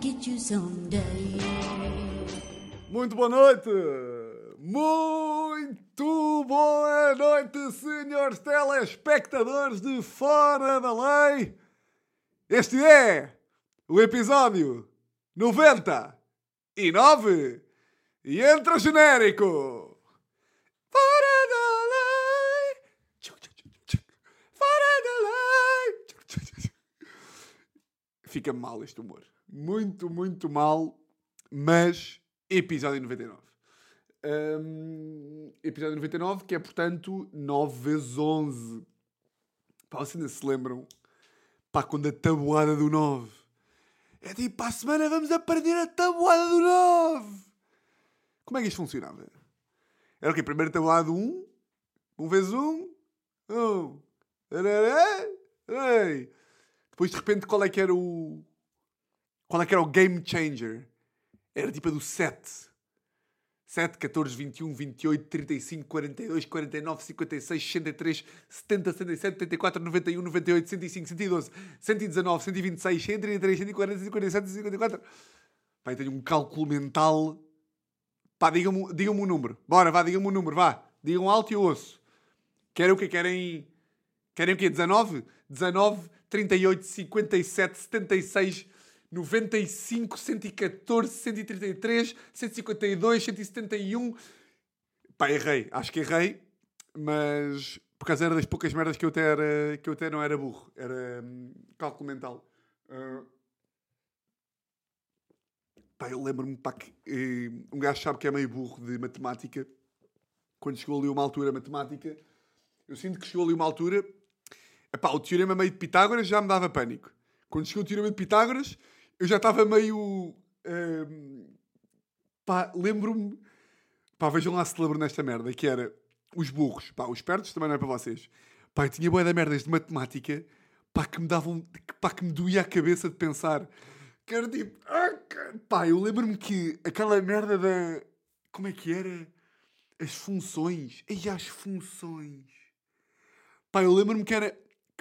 get you someday. Muito boa noite! Muito boa noite, senhores telespectadores de Fora da Lei! Este é o episódio 99 e entra genérico! Fora da lei! Fora da lei! Fica mal este humor. Muito, muito mal, mas episódio 99. Hum, episódio 99, que é portanto 9 vezes 11. Pá, vocês ainda se lembram? Pá, quando a tabuada do 9. É tipo, para a semana vamos aprender a tabuada do 9. Como é que isto funcionava? Era o quê? Primeiro tabuada do 1, 1 vezes 1, 1. Ei. Depois de repente qual é que era o. Qual é que era o game changer? Era tipo a do 7. 7, 14, 21, 28, 35, 42, 49, 56, 63, 70, 77, 74, 91, 98, 105, 112, 119, 126, 133, 140, 147, 154. Pai, tenho um cálculo mental. Pá, digam-me digam um número. Bora, vá, digam-me um número, vá. Digam alto e eu ouço. Querem o quê? Querem. Querem o quê? 19? 19, 38, 57, 76, 95, 114, 133, 152, 171. Pá, errei. Acho que errei. Mas por causa era das poucas merdas que eu até, era, que eu até não era burro. Era hum, cálculo mental. Ah, pá, eu lembro-me que eh, um gajo sabe que é meio burro de matemática. Quando chegou ali uma altura matemática, eu sinto que chegou ali uma altura. Epá, o teorema meio de Pitágoras já me dava pânico. Quando chegou o teorema de Pitágoras, eu já estava meio. hum, pá, lembro-me. Pá, vejam lá se lembro nesta merda, que era os burros. Pá, os espertos também não é para vocês. Pá, eu tinha boia de merdas de matemática, pá, que me davam. pá, que me doía a cabeça de pensar. Que era tipo. ah, Pá, eu lembro-me que aquela merda da. Como é que era? As funções. E as funções. Pá, eu lembro-me que era.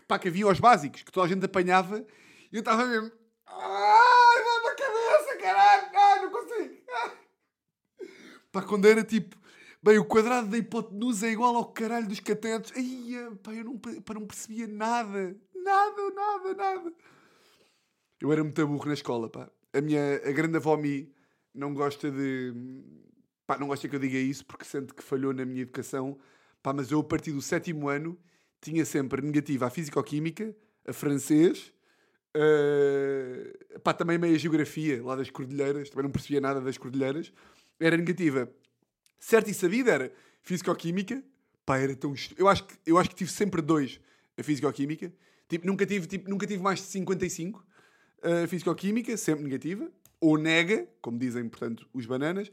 Pá, que havia os básicos, que toda a gente apanhava e eu estava mesmo. Ai, dá-me a cabeça, caralho! Ai, não consigo! Ah. Pá, quando era tipo. Bem, o quadrado da hipotenusa é igual ao caralho dos catetos. Ai, pá, eu não, pá, não percebia nada. Nada, nada, nada. Eu era muito burro na escola, pá. A minha a grande avó Mi não gosta de. Pá, não gosta que eu diga isso porque sente que falhou na minha educação. Pá, mas eu, a partir do sétimo ano, tinha sempre negativa a Físico-Química, a Francês, eh, pá, também meio a Geografia, lá das Cordilheiras, também não percebia nada das Cordilheiras. Era negativa. Certo e sabido era Físico-Química, pá, era tão... Eu acho, que, eu acho que tive sempre dois a Físico-Química. Tipo, nunca tive, tipo, nunca tive mais de 55. Uh, Físico-Química, sempre negativa. Ou nega, como dizem, portanto, os bananas.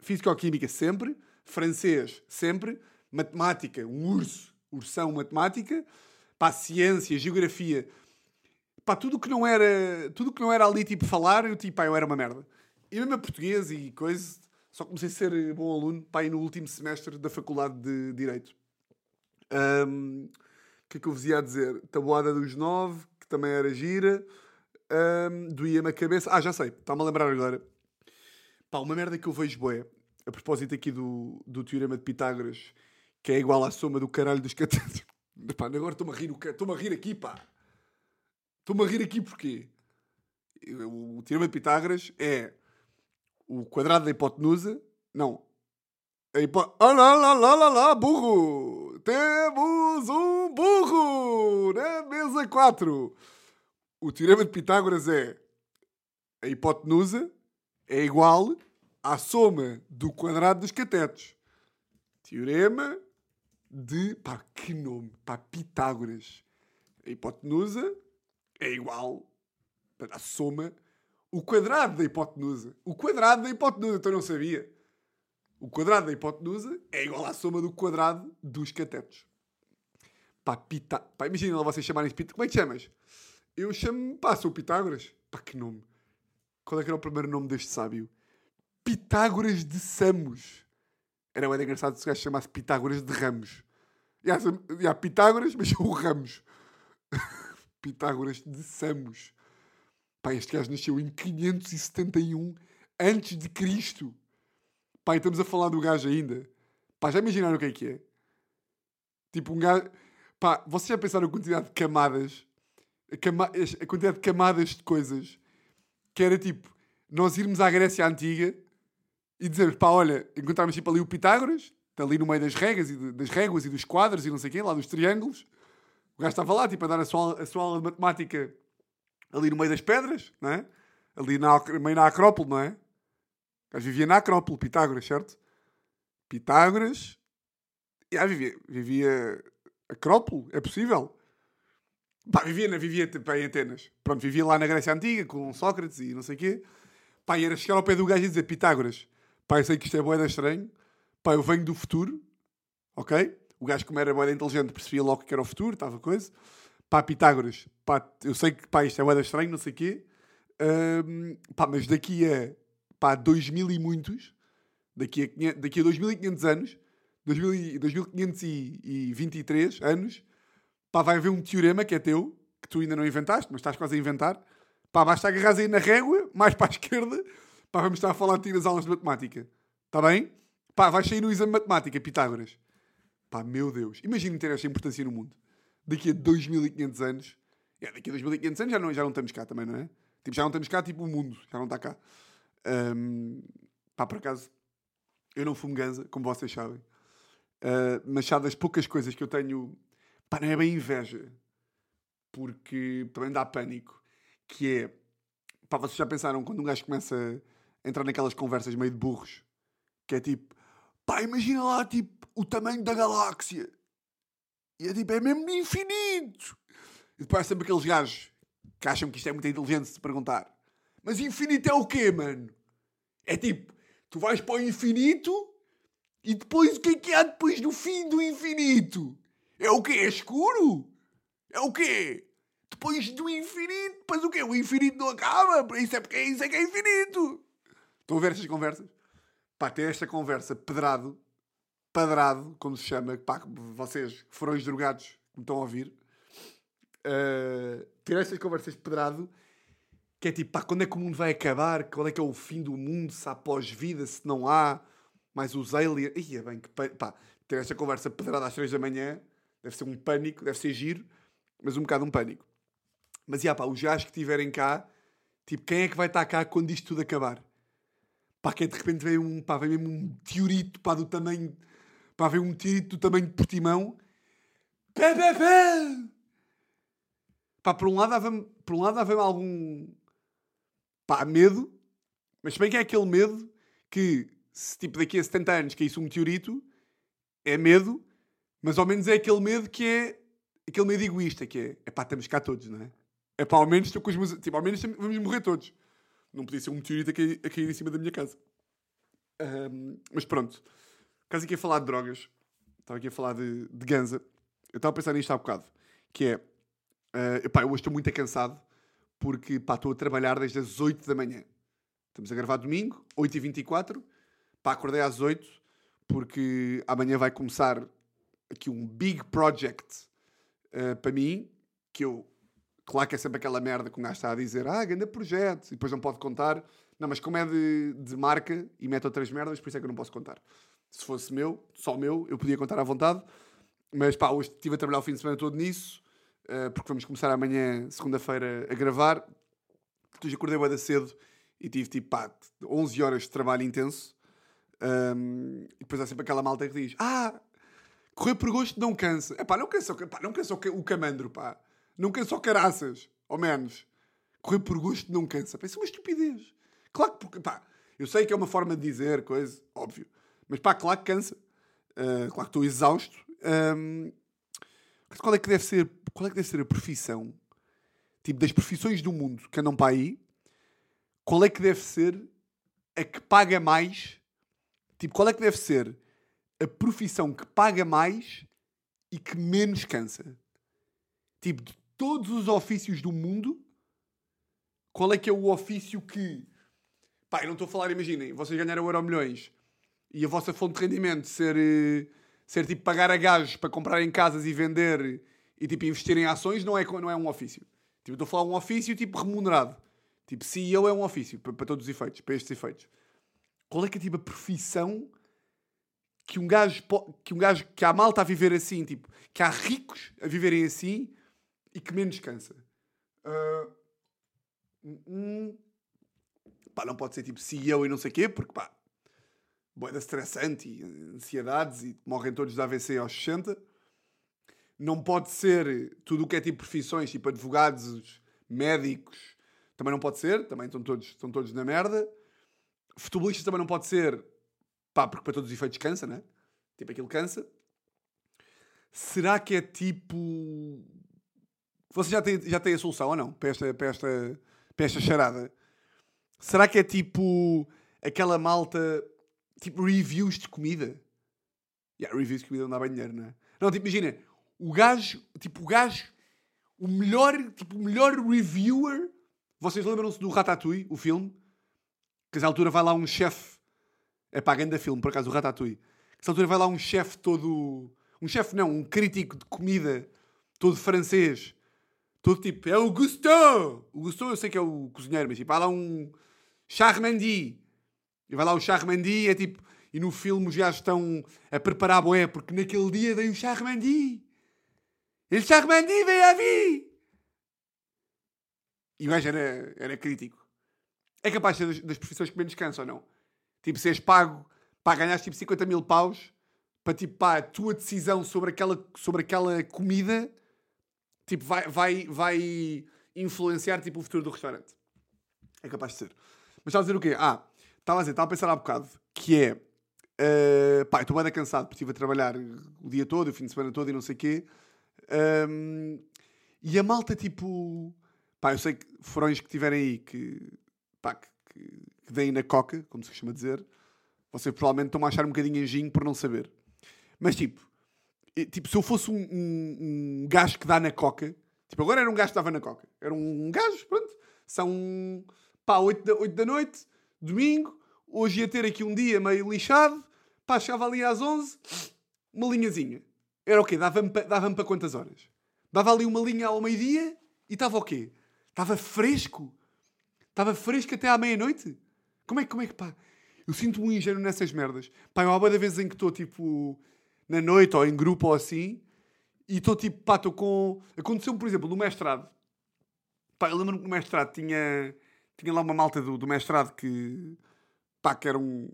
Físico-Química, sempre. Francês, sempre. Matemática, um urso. Ursão, matemática. Pá, ciência, geografia. Pá, tudo que não era... Tudo que não era ali, tipo, falar, eu, tipo, pá, eu era uma merda. E mesmo a português e coisa... Só comecei a ser bom aluno, pá, aí no último semestre da Faculdade de Direito. O que é que eu vos ia dizer? Tabuada dos nove, que também era gira. Um, Doía-me a cabeça. Ah, já sei, está-me a lembrar agora. Pá, uma merda que eu vejo boé, a propósito aqui do, do Teorema de Pitágoras, que é igual à soma do caralho dos catetos. Pá, agora estou-me a rir, estou-me a rir aqui, pá. Estou-me a rir aqui porquê? O Teorema de Pitágoras é o quadrado da hipotenusa. Não. A hipo... Ah, lá, lá, lá, lá, lá, burro! Temos um burro na mesa 4. O teorema de Pitágoras é a hipotenusa é igual à soma do quadrado dos catetos. Teorema de. pá, que nome? Pá, Pitágoras. A hipotenusa é igual à soma. O quadrado da hipotenusa. O quadrado da hipotenusa, então eu não sabia. O quadrado da hipotenusa é igual à soma do quadrado dos catetos. Pá, pita... Pá, imagina lá vocês chamarem-se Pitágoras. Como é que chamas? Eu chamo-me, pá, sou Pitágoras. Pá, que nome. Qual é que era o primeiro nome deste sábio? Pitágoras de Samos. Era bem engraçado se o gajo chamasse Pitágoras de Ramos. Já, já Pitágoras, mas o Ramos. Pitágoras de Samos. Pá, este gajo nasceu em 571 antes de Cristo. Pá, estamos a falar do gajo ainda. Pá, já imaginaram o que é que é? Tipo, um gajo... Pá, vocês já pensaram a quantidade de camadas? A, cama... a quantidade de camadas de coisas que era tipo, nós irmos à Grécia Antiga e dizer, pá, olha, encontrarmos tipo ali o Pitágoras, está ali no meio das regras e de, das réguas e dos quadros e não sei o quê, lá dos triângulos. O gajo estava lá, tipo, a dar a sua, a sua aula de matemática ali no meio das pedras, não é? Ali na, meio na Acrópole, não é? Gajo vivia na Acrópole, Pitágoras, certo? Pitágoras. Já vivia, vivia Acrópole, é possível. Pá, vivia, vivia pá, em Atenas. Pronto, vivia lá na Grécia Antiga com Sócrates e não sei o quê. Pá, era chegar ao pé do gajo e dizer Pitágoras. Pá, eu sei que isto é boeda estranho. Pá, eu venho do futuro. Ok? O gajo, como era boeda inteligente, percebia logo que era o futuro, estava coisa. Pá, Pitágoras. Pá, eu sei que pá, isto é boeda estranho, não sei o quê. Um, pá, mas daqui a pá, 2000 e muitos, daqui a, 500, daqui a 2500 anos, 2000, 2523 anos, pá, vai haver um teorema que é teu, que tu ainda não inventaste, mas estás quase a inventar. Pá, basta agarrar aí na régua, mais para a esquerda, pá, vamos estar a falar de ti nas aulas de matemática. Está bem? Pá, vais sair no exame de matemática, Pitágoras. Pá, meu Deus. Imagina ter esta importância no mundo. Daqui a 2500 anos. É, daqui a 2500 anos já não, já não estamos cá também, não é? Tipo, já não estamos cá, tipo, o mundo já não está cá. Um, pá, por acaso, eu não fumo ganza, como vocês sabem. Uh, mas já das poucas coisas que eu tenho Pá, não é bem inveja. Porque também dá pânico. Que é. Pá, vocês já pensaram quando um gajo começa a entrar naquelas conversas meio de burros? Que é tipo. Pá, imagina lá, tipo, o tamanho da galáxia. E é tipo, é mesmo infinito. E depois há sempre aqueles gajos que acham que isto é muito inteligente de perguntar. Mas infinito é o quê, mano? É tipo, tu vais para o infinito e depois o que é que há depois do fim do infinito? É o quê? É escuro? É o quê? Depois do infinito, depois o quê? O infinito não acaba, isso é porque isso é que é infinito. Estão a ver estas conversas? Pá, ter esta conversa pedrado, padrado, como se chama, pá, vocês foram os drogados que me estão a ouvir, uh, ter estas conversas pedrado, que é tipo, pá, quando é que o mundo vai acabar? Qual é que é o fim do mundo? Se há pós-vida, se não há, mais os aliens. Ia bem, que pá, ter esta conversa pedrada às três da manhã Deve ser um pânico, deve ser giro, mas um bocado um pânico. Mas, já, pá, os gajos que estiverem cá, tipo, quem é que vai estar cá quando isto tudo acabar? Pá, que de repente vem um, pá, vem mesmo um teorito, pá, do tamanho, pá, vem um teorito do tamanho de Portimão. Pé, pé, pé! Pá, por um lado havia, por um lado havia algum, pá, medo, mas bem que é aquele medo que, se tipo daqui a 70 anos caísse um meteorito, é medo, mas ao menos é aquele medo que é aquele medo egoísta, que é é pá, estamos cá todos, não é? É pá, ao menos estou com os meus. Tipo, ao menos vamos morrer todos. Não podia ser um meteorito a cair, a cair em cima da minha casa. Um, mas pronto. Caso aqui a falar de drogas, estava aqui a falar de, de ganza. Eu estava a pensar nisto há bocado. Que é. Uh, epá, eu hoje estou muito cansado porque pá, estou a trabalhar desde as 8 da manhã. Estamos a gravar domingo, 8h24. Pá, acordei às 8 porque amanhã vai começar aqui um big project uh, para mim, que eu, claro que é sempre aquela merda que um gajo está a dizer, ah, grande projeto, e depois não pode contar. Não, mas como é de, de marca e mete outras merdas, por isso é que eu não posso contar. Se fosse meu, só meu, eu podia contar à vontade. Mas pá, hoje estive a trabalhar o fim de semana todo nisso, uh, porque vamos começar amanhã, segunda-feira, a gravar. Depois acordei bem cedo e tive tipo pá, 11 horas de trabalho intenso. Um, e depois há sempre aquela malta que diz: Ah, Correr por gosto não cansa. É pá, não cansa, pá, não cansa o camandro, pá. Não cansa o caraças, ao menos. Correr por gosto não cansa. Pá, isso é uma estupidez. Claro que, porque, pá, eu sei que é uma forma de dizer coisa, óbvio. Mas pá, claro que cansa. Uh, claro que estou exausto. Um, qual é que deve ser, qual é que deve ser a profissão, tipo, das profissões do mundo que andam para aí, qual é que deve ser a que paga mais? Tipo, qual é que deve ser a profissão que paga mais e que menos cansa. Tipo, de todos os ofícios do mundo, qual é que é o ofício que. Pá, eu não estou a falar, imaginem, vocês ganharam euro milhões e a vossa fonte de rendimento ser, eh, ser tipo pagar a gajos para comprarem casas e vender e tipo investir em ações, não é, não é um ofício. Tipo, estou a falar um ofício tipo remunerado. Tipo, CEO é um ofício, para, para todos os efeitos, para estes efeitos. Qual é que é tipo a profissão que um gajo, que um gajo, que há malta a viver assim, tipo, que há ricos a viverem assim e que menos cansa? Hum, pá, não pode ser tipo CEO e não sei o quê, porque pá, boeda estressante e ansiedades e morrem todos de AVC aos 60. Não pode ser tudo o que é tipo profissões, tipo advogados, médicos, também não pode ser, também estão todos, estão todos na merda. Futebolistas também não pode ser, pá, porque para todos os efeitos cansa, né? Tipo, aquilo cansa. Será que é tipo. Você já tem, já tem a solução ou não? Para esta, para, esta, para esta charada? Será que é tipo aquela malta, tipo reviews de comida? Yeah, reviews de comida não dá bem dinheiro, não é? Não, tipo, imagina, o gajo, tipo, o gajo, o melhor, tipo, o melhor reviewer. Vocês lembram-se do Ratatouille, o filme? Que a altura vai lá um chefe. É pá, grande filme, por acaso, o Ratatouille. Que a altura vai lá um chefe todo. Um chefe não, um crítico de comida, todo francês. Todo tipo, é o Gusteau! O Gusteau eu sei que é o cozinheiro, mas tipo, vai lá um Charmandy. E vai lá o Charmandy e é tipo. E no filme gajos estão a preparar boé, porque naquele dia veio o Charmandy. El Charmandy veio a vir! E o gajo era, era crítico. É capaz de ser das, das profissões que menos cansa ou não? Tipo, seres pago para ganhar tipo 50 mil paus para tipo, pá, a tua decisão sobre aquela, sobre aquela comida tipo, vai, vai, vai influenciar tipo, o futuro do restaurante. É capaz de ser. Mas estava a dizer o quê? Ah, estava a dizer, estava a pensar há bocado que é. eh, pá, estou bem cansado porque estive a trabalhar o dia todo, o fim de semana todo e não sei o quê. Ahm, e a malta, tipo. Pá, eu sei que furões que tiverem aí que. pá, que, que, que deem na coca, como se costuma dizer, vocês provavelmente estão a achar um bocadinho anjinho por não saber. Mas tipo, tipo se eu fosse um, um, um gajo que dá na coca, tipo, agora era um gajo que dava na coca, era um, um gajo, pronto, são pá, 8 da, 8 da noite, domingo, hoje ia ter aqui um dia meio lixado, pá, chegava ali às 11, uma linhazinha. Era o quê? Dava-me pa- dava-me para quantas horas? Dava ali uma linha ao meio-dia e estava o quê? Estava fresco. Estava fresco até à meia-noite. Como é, que- como é que, pá? Eu sinto-me um ingênuo nessas merdas. Pá, eu há boa vez em que estou, tipo, na noite ou em grupo ou assim, e estou, tipo, pá, estou com... Aconteceu-me, por exemplo, no mestrado. Pá, eu lembro-me que no mestrado tinha, tinha lá uma malta do, do mestrado que, pá, que eram,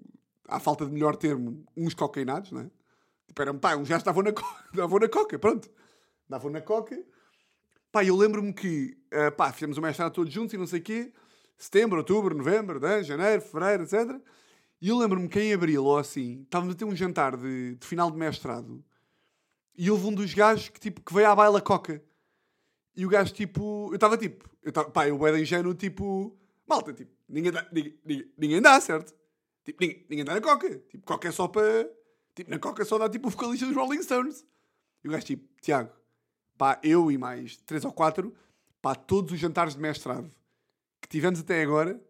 à falta de melhor termo, uns cocainados, não é? Tipo, eram, pá, uns já estavam na, co davam na coca, pronto. Davam na coca. Pá, eu lembro-me que, ah, pá, fizemos o mestrado todos juntos e não sei o quê. Setembro, outubro, novembro, né, janeiro, fevereiro, etc. E eu lembro-me que em abril, ou assim, estávamos a ter um jantar de, de final de mestrado. E houve um dos gajos que, tipo, que veio à baila coca. E o gajo, tipo... Eu estava, tipo... Eu tava, pá, eu era ingênuo, tipo... Malta, tipo... Ninguém dá, ninguém, ninguém, ninguém dá, certo? Tipo, ninguém, ninguém dá na coca. Tipo, coca é só para... Tipo, na coca só dá, tipo, o vocalista dos Rolling Stones. E o gajo, tipo... Tiago, pá, eu e mais três ou quatro... Pá, todos os jantares de mestrado que tivemos até agora...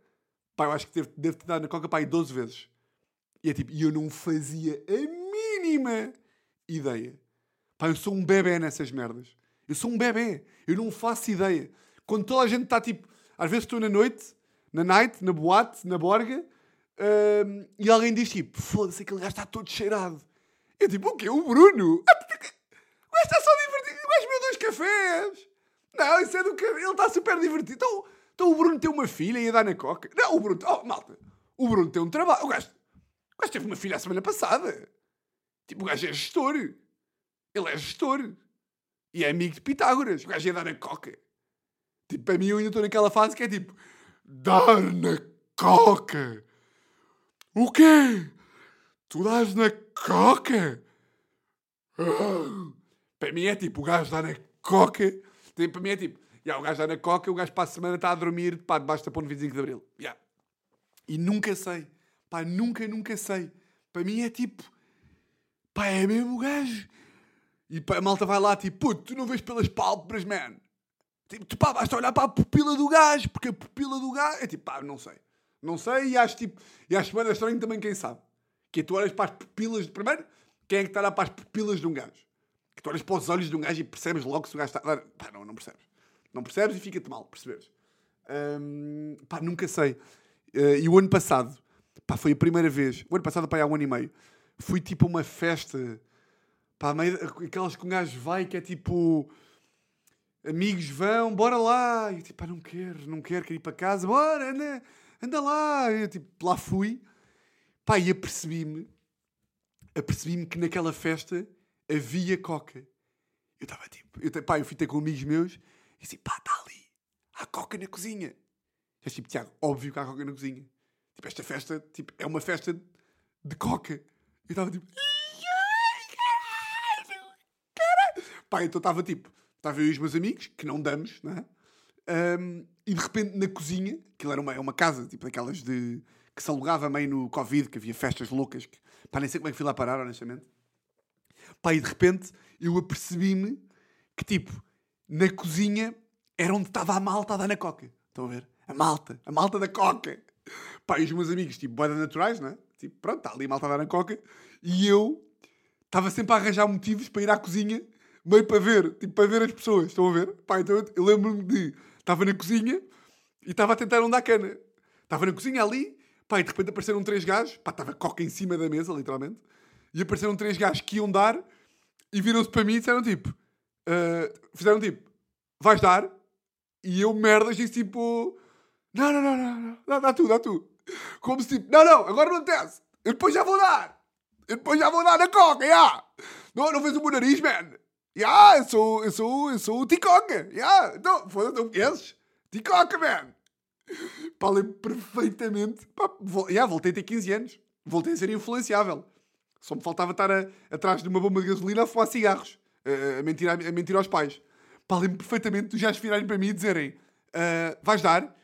Pá, eu acho que devo ter dado na coca, pá, aí 12 vezes. E é tipo... E eu não fazia a mínima ideia. Pá, eu sou um bebê nessas merdas. Eu sou um bebê. Eu não faço ideia. Quando toda a gente está tipo. Às vezes estou na noite, na night, na boate, na borga, hum, e alguém diz tipo: foda-se, aquele gajo está todo cheirado. Eu tipo: o quê? O Bruno? Ah, O gajo está só divertido. O gajo bebeu dois cafés. Não, isso é do cabelo. Ele está super divertido. Então, então o Bruno tem uma filha e a dar na coca. Não, o Bruno. Oh, malta. O Bruno tem um trabalho. O gajo, o gajo teve uma filha a semana passada. Tipo, o gajo é gestor. Ele é gestor. E é amigo de Pitágoras. O gajo ia dar na coca. Tipo, para mim eu ainda estou naquela fase que é tipo... Dar na coca? O quê? Tu dás na coca? Para mim é tipo, o gajo dá na coca... Tipo, Para mim é tipo... Yeah, o gajo dá na coca, o gajo para a semana está a dormir pá, debaixo da ponte 25 de Abril. Yeah. E nunca sei. Pá, nunca, nunca sei. Para mim é tipo... Pá, é mesmo o gajo. E pá, a malta vai lá tipo, puto, tu não vês pelas pálpebras, man. Tipo, tu pá, basta olhar para a pupila do gajo, porque a pupila do gajo... É tipo, pá, não sei. Não sei e acho tipo... E acho bem estranho também quem sabe. Que tu olhas para as pupilas... Primeiro, quem é que está olhar para as pupilas de um gajo? Que tu olhas para os olhos de um gajo e percebes logo se o gajo está... Pá, não, não percebes. Não percebes e fica-te mal, percebes? Pá, nunca sei. Eh, e o ano passado, pá, foi a primeira vez. O ano passado, pá, há um ano e meio. Fui tipo uma festa. Pá, meio, aquelas que um gajo vai que é tipo. Amigos vão, bora lá. E eu tipo, pá, não quero, não quero, quero ir para casa. Bora, anda, anda lá. Eu tipo, lá fui. Pá, e apercebi-me. Apercebi-me que naquela festa havia coca. Eu estava tipo, eu, pá, eu fui ter com amigos meus e disse, pá, está ali, há coca na cozinha. Eu tipo, Tiago, óbvio que há coca na cozinha. Tipo, esta festa, tipo, é uma festa de coca. Eu estava tipo, "Ai, caralho, caralho." Pá, então estava tipo, estava eu e os meus amigos, que não damos, não é? Ahm, e de repente na cozinha, aquilo era uma, é uma casa, tipo daquelas de. que se alugava meio no Covid, que havia festas loucas, que, pá, nem sei como é que fui lá parar, honestamente. Pá, e de repente eu apercebi-me que, tipo, na cozinha era onde estava a malta a dar na coca. Estão a ver? A malta, a malta da coca. Pá, e os meus amigos, tipo, boeda naturais, não é? Tipo, pronto, está ali a malta a dar na coca. E eu estava sempre a arranjar motivos para ir à cozinha, meio para ver, tipo, para ver as pessoas. Estão a ver? Pá, então eu lembro-me de. Estava na cozinha e estava a tentar não dar cana. Estava na cozinha ali, pá, e de repente apareceram três gajos, pá, estava coca em cima da mesa, literalmente, e apareceram três gajos que iam dar e viram-se para mim e disseram tipo, ah, fizeram tipo, vais dar? E eu, merdas, disse tipo, não, não, não, não, não, dá, dá tu, dá tu. Como se tipo, não, não, agora não acontece, eu depois já vou dar, eu depois já vou dar na coca, já. Não, não vês o meu nariz, man. Ja, ich so, ich so, ich so, die coca. Ja, não, foda-se, não? Die coca, man. Pá, lembro perfeitamente. Pá, vol yeah, voltei a ter 15 anos. Voltei a ser influenciável. Só me faltava estar a, atrás de uma bomba de gasolina a fumar cigarros. A, a, mentir, a, a mentir aos pais. Pá, lembro perfeitamente já gajos virarem para mim e dizerem uh, vais dar?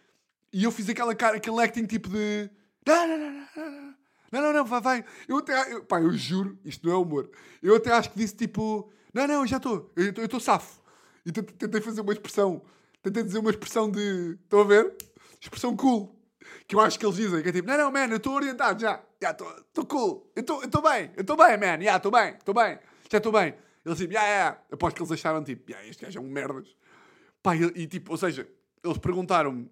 E eu fiz aquela cara, aquele acting tipo de... Não, não, não, não, não. Não, não, não, vai, vai. Eu até... Eu, pá, eu juro, isto não é humor. Eu até acho que disse tipo não, não, eu já estou, eu estou- safo. E tent- tentei fazer uma expressão, tentei dizer uma expressão de, estão a ver? Expressão cool. Que eu acho que eles dizem, que é tipo, não, não, man, eu estou orientado já. Já, estou cool. Eu estou bem, eu estou bem, man. Já, estou bem, estou bem. Já estou bem. Eles tipo, já, já. Aposto que eles acharam tipo, já, este gajo é um merdas. Pá, e, e, tipo, ou seja, eles perguntaram-me,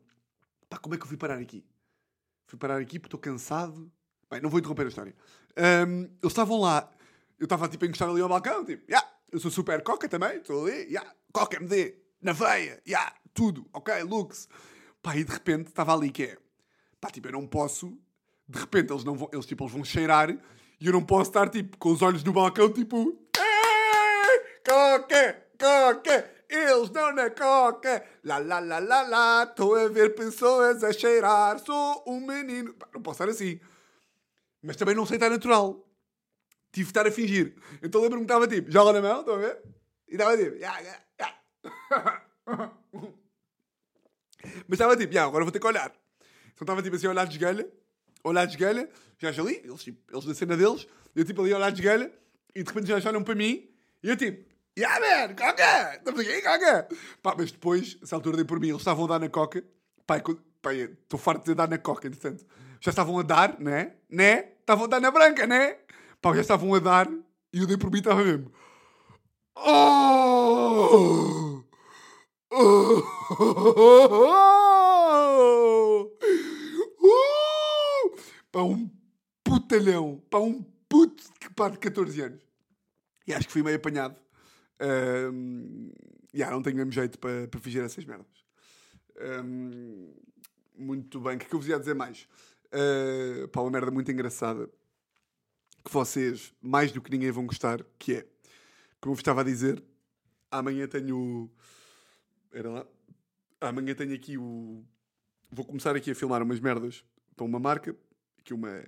pá, como é que eu fui parar aqui? Fui parar aqui porque estou cansado. Bem, não vou interromper a história. Ahm, eles estavam lá, eu estava tipo a encostar ali ao balcão, tipo, já, eu sou super coca também, estou ali, já, coca MD, na veia, já, tudo, ok, lux. Pá, e de repente estava ali que é, pá, tipo, eu não posso, de repente eles, não vão, eles, tipo, eles vão cheirar e eu não posso estar tipo com os olhos no balcão, tipo, "Ei, coca, coca, eles dão na coca, lá, lá, lá, lá, lá, estou a ver pessoas a cheirar, sou um menino. Pá, não posso estar assim. Mas também não sei estar natural. Tive de estar a fingir. Então lembro-me que estava tipo, joga na mão, estão a ver? E estava tipo, ya, ya, ya. Mas estava tipo, ya, agora vou ter que olhar. Então estava tipo assim, a olhar de esgalha, olhar de esgalha, já ali, eles, tipo, eles na cena deles, eu tipo ali a olhar de esgalha, e de repente já olham para mim, e eu tipo, yeah man, coca, estamos aqui, coca. Pá, mas depois, essa altura dei por mim, eles estavam a dar na coca, pá, estou farto de dar na coca, entretanto. Já estavam a dar, né? Né? Estavam a dar na branca, né? Pá, já estavam a dar, e eu dei por mim, estava mesmo. Oh! Oh! Uh! Para um putalhão, para um puto que pá, de 14 anos. E acho que fui meio apanhado. Um, yeah, não tenho mesmo jeito para, para fingir essas merdas. Um, muito bem. O que é que eu vos ia dizer mais? Uh, pá, uma merda muito engraçada que vocês, mais do que ninguém, vão gostar, que é, como eu vos estava a dizer, amanhã tenho... Era lá? Amanhã tenho aqui o... Vou começar aqui a filmar umas merdas para uma marca, que uma,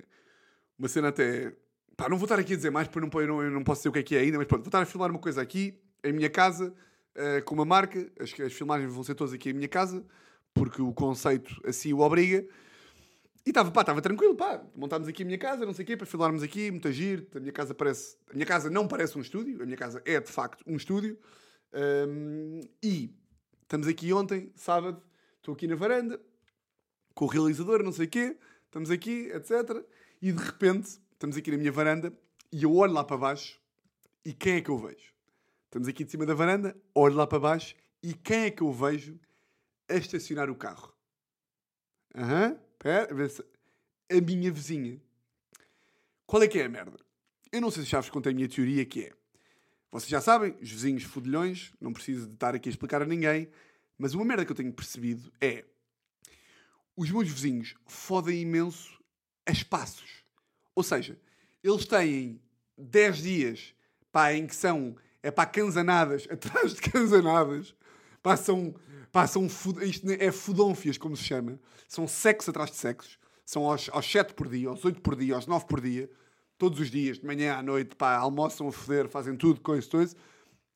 uma cena até... Pá, não vou estar aqui a dizer mais, porque não, eu não, eu não posso dizer o que é que é ainda, mas pronto, vou estar a filmar uma coisa aqui, em minha casa, uh, com uma marca, as, as filmagens vão ser todas aqui em minha casa, porque o conceito assim o obriga. E estava, pá, estava tranquilo, pá, montámos aqui a minha casa, não sei o quê, para filmarmos aqui, muito giro, a minha casa parece... A minha casa não parece um estúdio, a minha casa é, de facto, um estúdio. Um, e estamos aqui ontem, sábado, estou aqui na varanda, com o realizador, não sei o quê, estamos aqui, etc. E de repente, estamos aqui na minha varanda, e eu olho lá para baixo, e quem é que eu vejo? Estamos aqui de cima da varanda, olho lá para baixo, e quem é que eu vejo a estacionar o carro? Aham, pera, a minha vizinha. Qual é que é a merda? Eu não sei se já vos contei a minha teoria, que é... Vocês já sabem, os vizinhos fodilhões, não preciso de estar aqui a explicar a ninguém, mas uma merda que eu tenho percebido é... Os meus vizinhos fodem imenso a espaços. Ou seja, eles têm 10 dias pá, em que são é para canzanadas atrás de canzanadas. Passam, passam fud- isto é fudónfias, como se chama. São sexos atrás de sexos. São aos, aos 7 por dia, aos 8 por dia, aos 9 por dia. Todos os dias, de manhã à noite, pá, almoçam a foder, fazem tudo, coisa, coisa.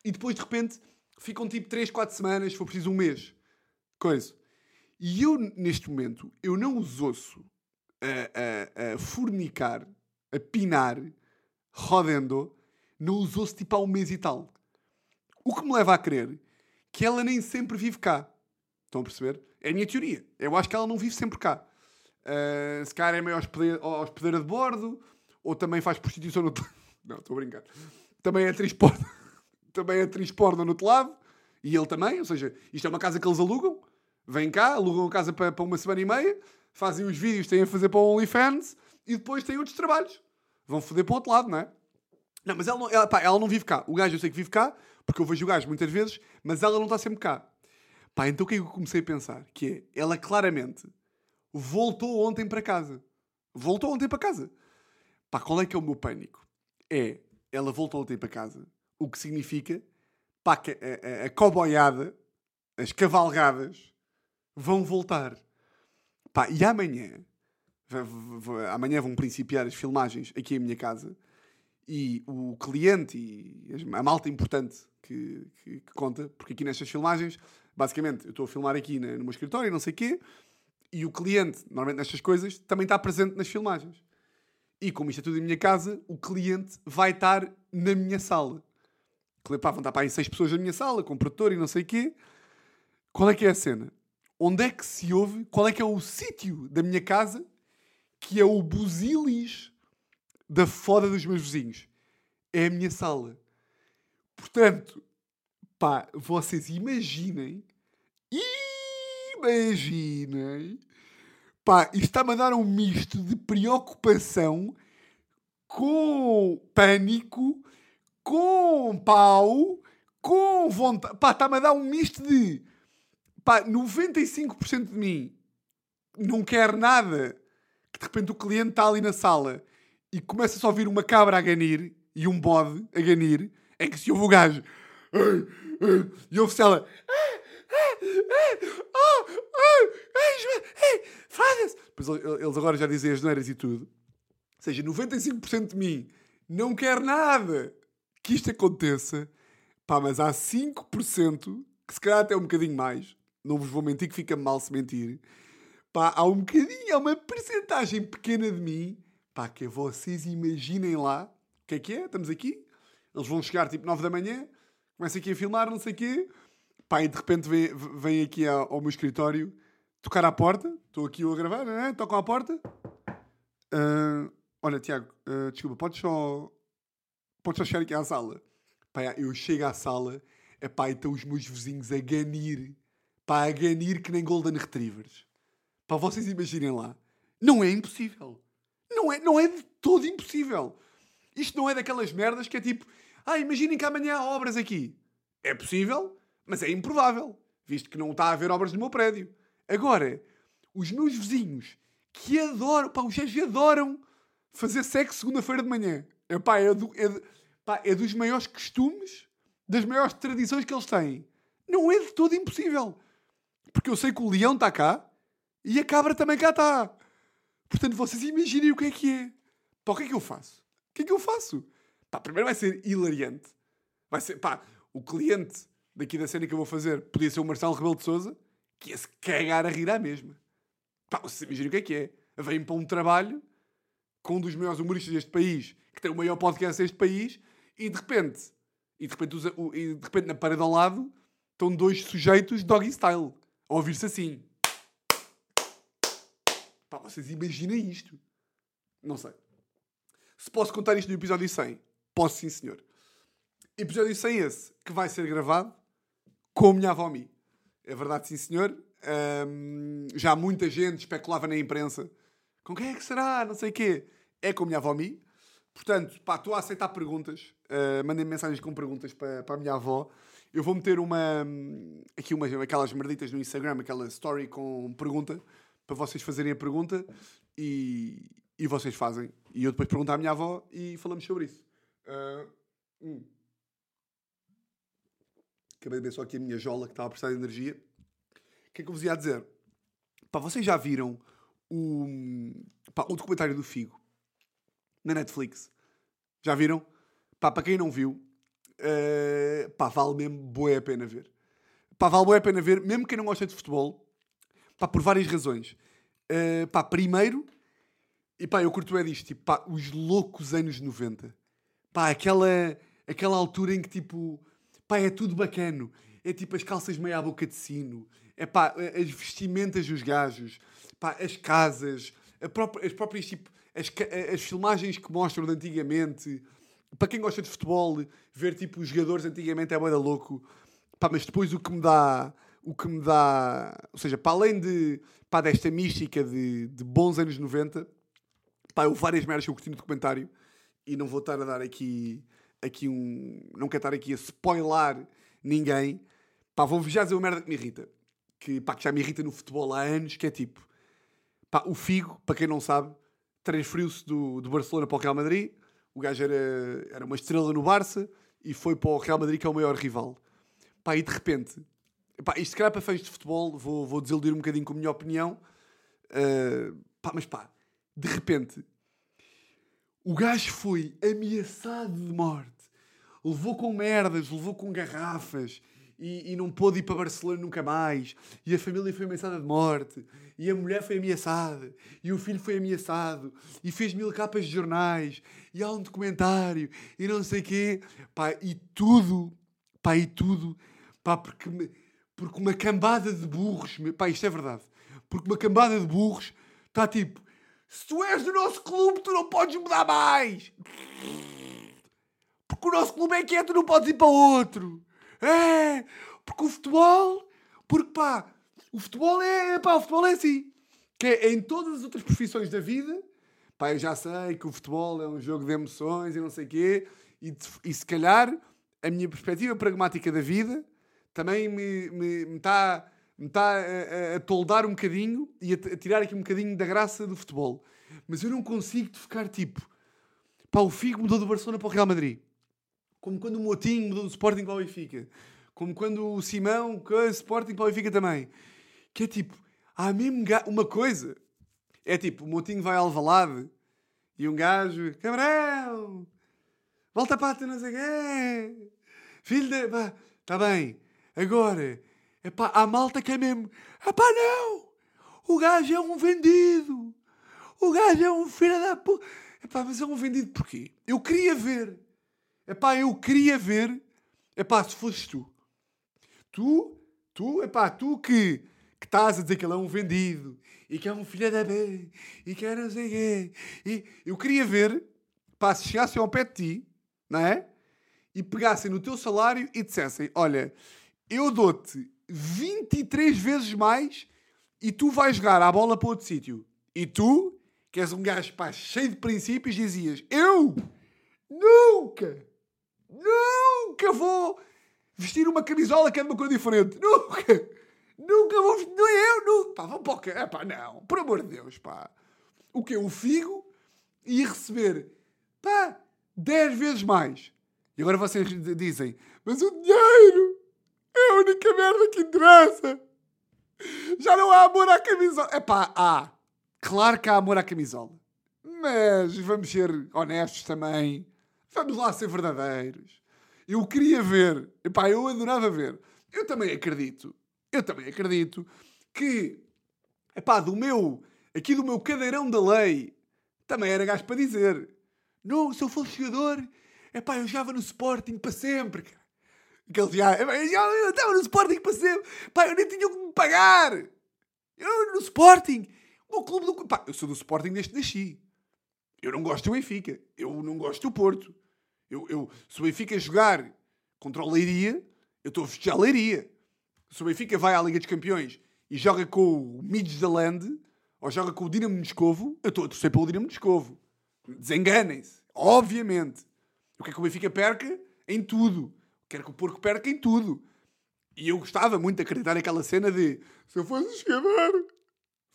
E depois, de repente, ficam tipo 3, 4 semanas, se for preciso um mês. Coisa. E eu, neste momento, eu não os ouço a, a, a fornicar, a pinar, rodendo, não os ouço tipo há um mês e tal. O que me leva a crer que ela nem sempre vive cá. Estão a perceber? É a minha teoria. Eu acho que ela não vive sempre cá. Uh, se calhar é meio hospedeira, de bordo, ou também faz prostituição no... Não, estou a brincar. Também é atriz porno. também é atriz porno no outro lado. E ele também, ou seja, isto é uma casa que eles alugam. Vêm cá, alugam a casa para, para uma semana e meia, fazem os vídeos, têm a fazer para o OnlyFans e depois têm outros trabalhos. Vão foder para o outro lado, não é? Não, mas ela não, ela, pá, ela não vive cá. O gajo eu sei que vive cá, porque eu vejo o gajo muitas vezes, mas ela não está sempre cá. Pá, então o que é que eu comecei a pensar? Que é, ela claramente voltou ontem para casa. Voltou ontem para casa. Pá, qual é que é o meu pânico? É, ela voltou ontem para casa, o que significa, pá, que a, a, a coboiada, as cavalgadas, vão voltar. Pá, e amanhã, amanhã vão principiar as filmagens aqui em minha casa e o cliente e a malta importante que, que- que conta, porque aqui nestas filmagens, basicamente, eu estou a filmar aqui na, no meu escritório, não sei o quê, e o cliente, normalmente nestas coisas, também está presente nas filmagens. E como isto é tudo em minha casa, o cliente vai estar na minha sala. Pá, vão estar para aí seis pessoas na minha sala, com produtor e não sei o quê. Qual é que é a cena? Onde é que se ouve? Qual é que é o sítio da minha casa que é o buzilis da foda dos meus vizinhos? É a minha sala. Portanto, pá, vocês imaginem, imaginem, pá, isto está-me a dar um misto de preocupação com pânico, com pau, com vontade. Pá, está-me a dar um misto de. Pá, 95% de mim não quer nada. Que de repente o cliente está ali na sala e começa só a ouvir uma cabra a ganir e um bode a ganir, em que se ouve o gajo. E ouve-se ela. "Ah, ah, ah, oh, foda-se." Ele- eles agora já dizem as neiras e tudo. Ou seja, 95% de mim não quer nada que isto aconteça. Pá, mas há 5%, que se calhar até um bocadinho mais, não vos vou mentir que fica mal se mentir. Pá, há um bocadinho, há uma percentagem pequena de mim, pá, que vocês imaginem lá. O que é que é? Estamos aqui. Eles vão chegar tipo 9 da manhã, começam aqui a filmar, não sei o quê. Pá, e de repente vem, vem aqui ao, meu escritório tocar à porta. Estou aqui eu a gravar, não é? Tocam à porta. Ah, olha, Tiago, ah, desculpa, podes só, podes só chegar aqui à sala? Pá, eu chego à sala, epá, e estão os meus vizinhos a ganir. Pá, a ganir que nem Golden Retrievers. Pá, vocês imaginem lá. Não é impossível. Não é, não é de todo impossível. Isto não é daquelas merdas que é tipo... Ah, imaginem que amanhã há obras aqui. É possível, mas é improvável. Visto que não está a haver obras no meu prédio. Agora, os meus vizinhos que adoram... Pá, os gajos adoram fazer sexo segunda-feira de manhã. Epá, é, do, é, pá, é dos maiores costumes, das maiores tradições que eles têm. Não é de todo impossível. Porque eu sei que o leão está cá e a cabra também cá está. Portanto, vocês imaginem o que é que é. Pá, o que é que eu faço? O que é que eu faço? Pá, primeiro vai ser hilariante. Vai ser, pá, o cliente daqui da cena que eu vou fazer podia ser o Marcelo Rebelo de Souza, que ia se cagar a rir à mesma. Pá, vocês imaginem o que é que é. Vem para um trabalho com um dos maiores humoristas deste país, que tem o maior podcast deste país, e de repente, e de repente, usa- e de repente na parede ao lado estão dois sujeitos doggy style, a ouvir-se assim. Pá, vocês imaginem isto. Não sei. Se posso contar isto no episódio 100, posso sim, senhor. Episódio 100 esse, que vai ser gravado com a minha avó Mi. É verdade, sim, senhor. Ahm, já muita gente especulava na imprensa. Com quem é que será? Não sei o quê. É com a minha avó Mi. Portanto, pá, estou a aceitar perguntas. Uh, mandem mensagens com perguntas para, para a minha avó. Eu vou meter uma. Aqui umas, aquelas merditas no Instagram, aquela story com pergunta, para vocês fazerem a pergunta e, e vocês fazem. E eu depois pergunto à minha avó e falamos sobre isso. Uh, hum. Acabei de ver só aqui a minha jola que estava a prestar de energia. O que é que eu vos ia dizer? Pá, vocês já viram o, pá, o documentário do Figo na Netflix? Já viram? Pá, para quem não viu, uh, pá, vale mesmo boa a pena ver. Pá, vale boa a pena ver, mesmo quem não gosta de futebol, pá, por várias razões. Uh, pá, primeiro, e pá, eu curto é disto, tipo, pá, os loucos anos 90. Pá, aquela, aquela altura em que, tipo, pá, é tudo bacano. É tipo as calças meio à boca de sino. É pá, as vestimentas dos gajos. Pá, as casas. Própria, as próprias, tipo, as, as filmagens que mostram de antigamente. Para quem gosta de futebol, ver, tipo, os jogadores antigamente é boeda louco. Pá, mas depois o que me dá... O que me dá... Ou seja, para além de, pá, desta mística de, de bons anos 90 Pá, eu várias merdas que eu curti no documentário e não vou estar a dar aqui, aqui um. Não quero estar aqui a spoiler ninguém. Pá, vou-vos já dizer uma merda que me irrita. Que, pá, que já me irrita no futebol há anos, que é tipo. Pá, o Figo, para quem não sabe, transferiu-se do, do Barcelona para o Real Madrid. O gajo era, era uma estrela no Barça e foi para o Real Madrid, que é o maior rival. Pá, e de repente. Pá, isto, se calhar, para fãs de futebol, vou, vou desiludir um bocadinho com a minha opinião. Uh, pá, mas pá, de repente, o gajo foi ameaçado de morte. Levou com merdas, levou com garrafas e, e, não pôde ir para Barcelona nunca mais. E a família foi ameaçada de morte. E a mulher foi ameaçada. E o filho foi ameaçado. E fez mil capas de jornais. E há um documentário. E não sei quê. Pá, e tudo. Pá, e tudo. Pá, porque, porque uma cambada de burros. Pá, isto é verdade. Porque uma cambada de burros está tipo se tu és do nosso clube, tu não podes mudar mais. Porque o nosso clube é que é, tu não podes ir para outro. É, porque o futebol, porque pá, o futebol é, pá, o futebol é assim. Que é em todas as outras profissões da vida, pá, eu já sei que o futebol é um jogo de emoções e não sei o quê, e, e se calhar a minha perspectiva pragmática da vida também me, está me está a, a, a, toldar um bocadinho e a, a, tirar aqui um bocadinho da graça do futebol. Mas eu não consigo ficar tipo. Pá, o Figo mudou do Barcelona para o Real Madrid. Como quando o Motinho mudou do Sporting para o Benfica. Como quando o Simão, que é Sporting para o Benfica também. Que é tipo, há mesmo uma coisa. É tipo, o Motinho vai ao Alvalade e um gajo, cabrão, volta para a não sei quê. Filho. Pá, está bem. Agora, Epá, há malta que é mesmo. Epá, não! O gajo é um vendido! O gajo é um filho da puta! Epá, mas é um vendido porquê? Eu queria ver. Epá, eu queria ver. Epá, se fosses tu. Tu, tu, epá, tu que, que estás a dizer que ele é um vendido e que é um filho da bem e que é não sei quê. E eu queria ver, pá, se chegassem ao pé de ti, não é? E pegassem no teu salário e dissessem: Olha, eu dou-te 23 vezes mais e tu vais jogar a bola para outro sítio. E tu, que és um gajo pá, cheio de princípios, dizias: Eu nunca, nunca vou vestir uma camisola que é de uma cor diferente. Nunca, nunca vou vestir. Não é eu, nunca. Pá, vou para o? É pá, não, por amor de Deus, pá. O que? O figo ia receber, pá, 10 vezes mais. E agora vocês dizem: Mas o dinheiro a única merda que interessa. Já não há amor à camisola. É pá, há. Claro que há amor à camisola. Mas vamos ser honestos também. Vamos lá ser verdadeiros. Eu queria ver. Epá, eu adorava ver. Eu também acredito. Eu também acredito que, epá, do meu, aqui do meu cadeirão da lei, também era gajo para dizer. Não, se eu fosse jogador, epá, eu jogava no Sporting para sempre, cara. Aquele já, eu estava no Sporting para sempre. Pá, eu nem tinha que me pagar. Eu no Sporting. O clube do. Pá, eu sou do Sporting desde que nasci. Eu não gosto do Benfica. Eu não gosto do Porto. Eu, eu, se o Benfica jogar contra o Leiria, eu estou a festejar Leiria. Se o Benfica vai à Liga dos Campeões e joga com o Midtjylland ou joga com o Dinamo de Moscovo, eu estou a torcer pelo Dinamo de Moscovo. Desenganem-se. Obviamente. Eu quero que o Benfica perca em tudo. Quero que o Porco perca em tudo. E eu gostava muito de acreditar naquela cena de se eu fosse jogador,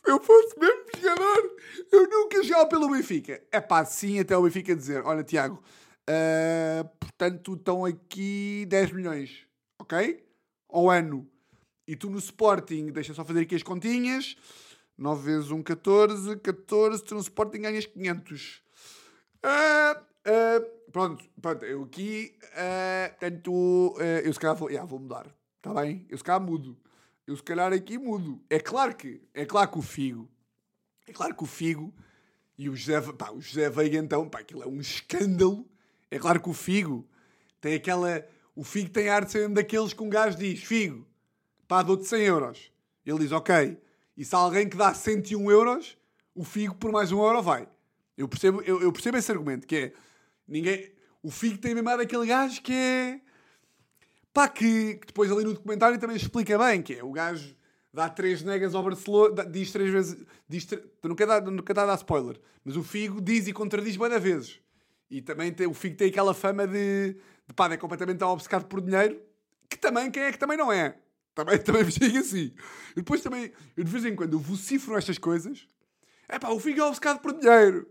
se eu fosse mesmo jogador, eu nunca jogava pelo Benfica. É pá, sim, até o Benfica dizer: olha, Tiago, uh, portanto estão aqui 10 milhões, ok? Ao ano. E tu no Sporting, deixa só fazer aqui as continhas. 9 vezes 1, 14. 14, tu no Sporting ganhas 500. Uh, uh, pronto, pronto, eu aqui, uh, tanto, uh, eu se calhar vou, yeah, vou mudar, está bem? Eu se calhar mudo. Eu se calhar aqui mudo. É claro que, é claro que o Figo, é claro que o Figo e o José, pá, o José Veiga então, pá, aquilo é um escândalo. É claro que o Figo tem aquela, o Figo tem a arte de ser um daqueles que um gajo diz, Figo, pá, dou-te 100 euros. Ele diz, ok. E se há alguém que dá 101 euros, o Figo por mais um euro vai. Eu percebo, eu, eu percebo esse argumento, que é, ninguém... O Figo tem mesmo aquele gajo que é... Pá, que, que, depois ali no documentário também explica bem, que é o gajo dá três negas ao Barcelona, diz três vezes... Diz, não, quer dar, não quer dar spoiler, mas o Figo diz e contradiz várias vezes. E também tem, o Figo tem aquela fama de, de pá, é completamente obcecado por dinheiro, que também, quem é que também não é? Também, também vos digo assim. E depois também, eu de vez em quando, eu vocifro estas coisas. É pá, o Figo é obcecado por dinheiro.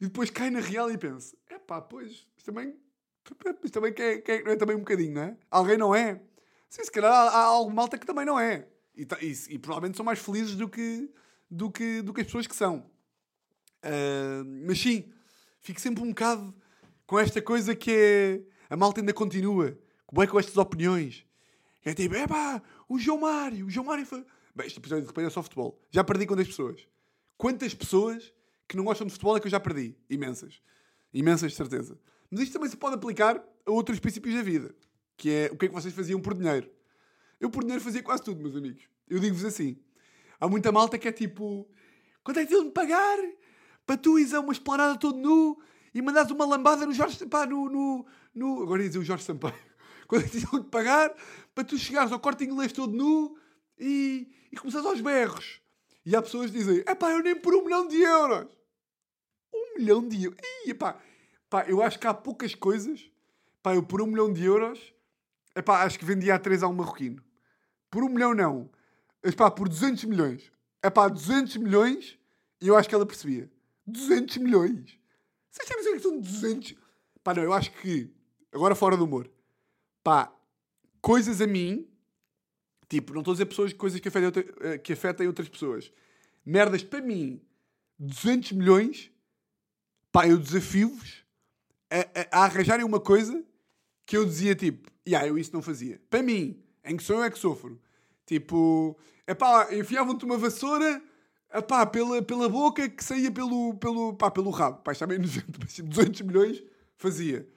E depois cai na real e penso, é pá, pois, também, também quer, quer, não é também um bocadinho, não é? Alguém não é? Sim, se calhar há, há algo malta que também não é. E, e, e, provavelmente são mais felizes do que, do que, do que as pessoas que são. Uh, mas sim, fico sempre um bocado com esta coisa que é. A malta ainda continua. Como é com estas opiniões? É tipo, é pá, o João Mário, o João Mário foi. Bem, este episódio de repente é só futebol. Já perdi quantas pessoas? Quantas pessoas que não gostam de futebol é que eu já perdi? Imensas. Imensas, de certeza. Mas isto também se pode aplicar a outros princípios da vida. Que é o que é que vocês faziam por dinheiro. Eu por dinheiro fazia quase tudo, meus amigos. Eu digo-vos assim. Há muita malta que é tipo... Quanto é que de me pagar para tu ires a uma esplanada todo nu e mandares uma lambada no Jorge... Pá, no, no, no... Agora ia dizer o Jorge Sampaio. Quanto é que de pagar para tu chegares ao corte inglês todo nu e, e começares aos berros. E há pessoas que dizem, é pá, eu nem por um milhão de euros. Milhão de euros. Ih, pá, pá, eu acho que há poucas coisas. Pá, eu por um milhão de euros, é pá, acho que vendia a três a um marroquino. Por um milhão não. Mas pá, por 200 milhões. É pá, 200 milhões e eu acho que ela percebia. 200 milhões. Vocês têm dizer que são 200? Pá, não, eu acho que, agora fora do humor, pá, coisas a mim, tipo, não estou a dizer pessoas, coisas que afetem, outra, eh, que afetem outras pessoas. Merdas para mim, 200 milhões, pá, eu desafio-vos a, a, a, arranjarem uma coisa que eu dizia tipo, yeah, eu isso não fazia. Para mim, em que sou eu é que sofro. Tipo, é pá, enfiavam-te uma vassoura epá, pela, pela boca que saía pelo, pelo, pá, pelo rabo. Pá, está bem nojento, 200 milhões fazia.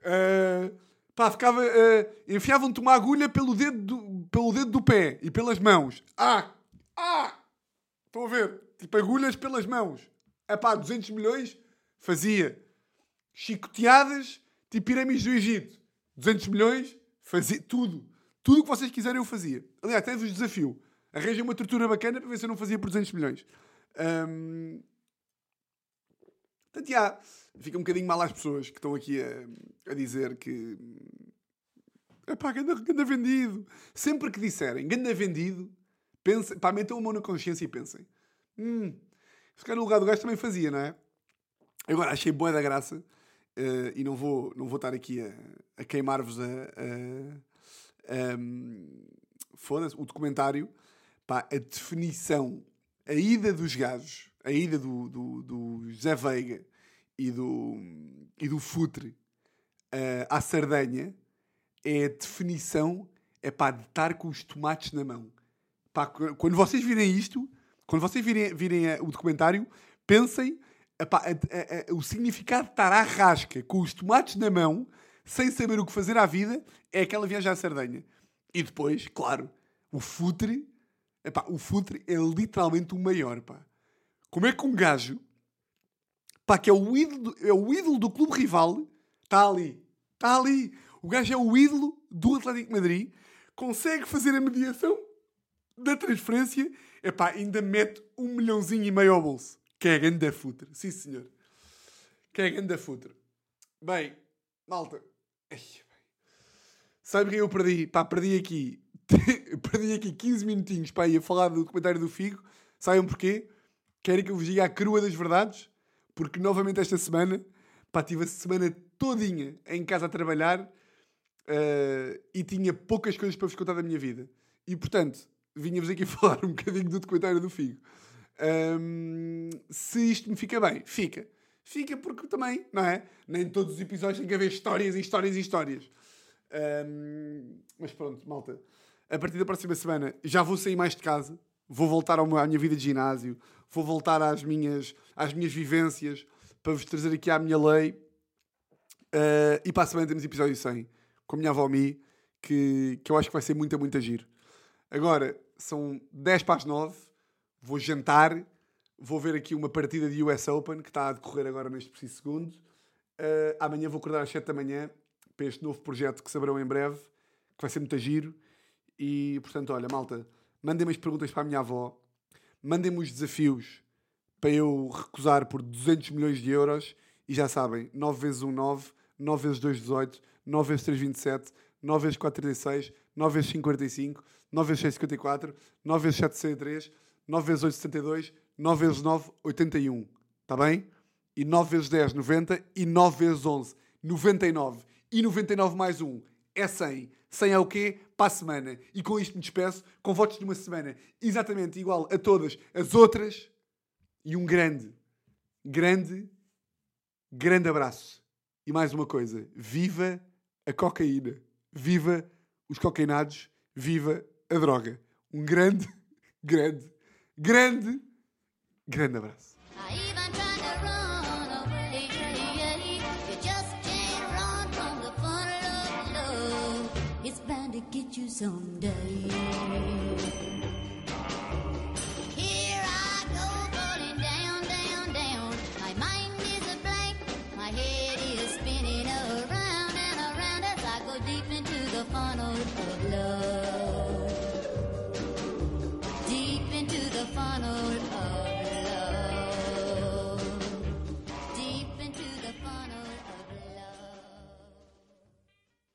Uh, Pá, ficava. Uh, Enfiavam-te uma agulha pelo dedo, do, pelo dedo do pé e pelas mãos. Ah! Ah! Estão a ver? Tipo, agulhas pelas mãos. É pá, 200 milhões fazia. Chicoteadas, tipo pirâmides do Egito. 200 milhões fazia tudo. Tudo o que vocês quiserem eu fazia. Aliás, até vos desafio. Arranjem uma tortura bacana para ver se eu não fazia por 200 milhões. Um... Portanto, já, fica um bocadinho mal às pessoas que estão aqui a, a dizer que. Epá, ganda, ganda vendido. Sempre que disserem ganda vendido, pensem, pá, metam a mão na consciência e pensem. Hum, se no lugar do gajo também fazia, não é? Agora, achei boa da graça uh, e não vou, não vou estar aqui a, a queimar-vos a. a, um, Foda-se, o documentário, pá, a definição, a ida dos gajos a ida do, do, do José Veiga e do, e do Futre uh, à Sardenha é a definição é pá, de estar com os tomates na mão. Pá, quando vocês virem isto, quando vocês virem, virem uh, o documentário, pensem epá, a, a, a, o significado de estar à rasca com os tomates na mão, sem saber o que fazer à vida, é aquela viagem à Sardenha. E depois, claro, o Futre, epá, o Futre é literalmente o maior, pá. Como é que um gajo, pá, que é o ídolo, é o ídolo do clube rival, está ali. Está ali. O gajo é o ídolo do Atlético Madrid, consegue fazer a mediação da transferência, epá, ainda mete um milhãozinho e meio ao bolso. Que é ganda futre. Sim, senhor. Que é ganda futre. Bem, malta. Sabe o que eu perdi? Pá, perdi aqui. perdi aqui 15 minutinhos para ir a falar do documentário do Figo. Saibam porquê? Querem que eu vos diga a crua das verdades? Porque novamente esta semana, pá, tive a semana todinha em casa a trabalhar uh, e tinha poucas coisas para vos contar da minha vida. E portanto, vinha-vos aqui falar um bocadinho do documentário do Figo. Um, se isto me fica bem, fica. Fica porque também, não é? Nem todos os episódios têm que haver histórias e histórias e histórias. Um, mas pronto, malta. A partir da próxima semana já vou sair mais de casa. Vou voltar ao meu, à minha vida de ginásio. Vou voltar às minhas, às minhas vivências para vos trazer aqui à minha lei. Uh, e para a semana temos episódio 100 com a minha avó Mi, que, que eu acho que vai ser muito, muito giro. Agora, são 10 para as 9. Vou jantar. Vou ver aqui uma partida de US Open que está a decorrer agora neste preciso segundo. Uh, amanhã vou acordar às 7 da manhã para este novo projeto que saberão em breve, que vai ser muito giro. E, portanto, olha, malta, mandem-me as perguntas para a minha avó, mandem-me os desafios para eu recusar por 200 milhões de euros. E já sabem, 9 vezes 1, 9, 9 vezes 2, 18, 9 vezes 3, 27, 9 vezes 4, 36, 9 vezes 5, 45, 9 vezes 6, 54, 9 vezes 7, 63, 9 vezes 8, 72, 9 vezes 9, 81. Está bem? E 9 vezes 10, 90. E 9 vezes 11, 99. E 99 mais 1 é 100. 100 é o quê? Para a semana. E com isto me despeço, com votos de uma semana exatamente igual a todas as outras. E um grande, grande, grande abraço. E mais uma coisa: viva a cocaína. Viva os cocainados. Viva a droga. Um grande, grande, grande, grande abraço. someday.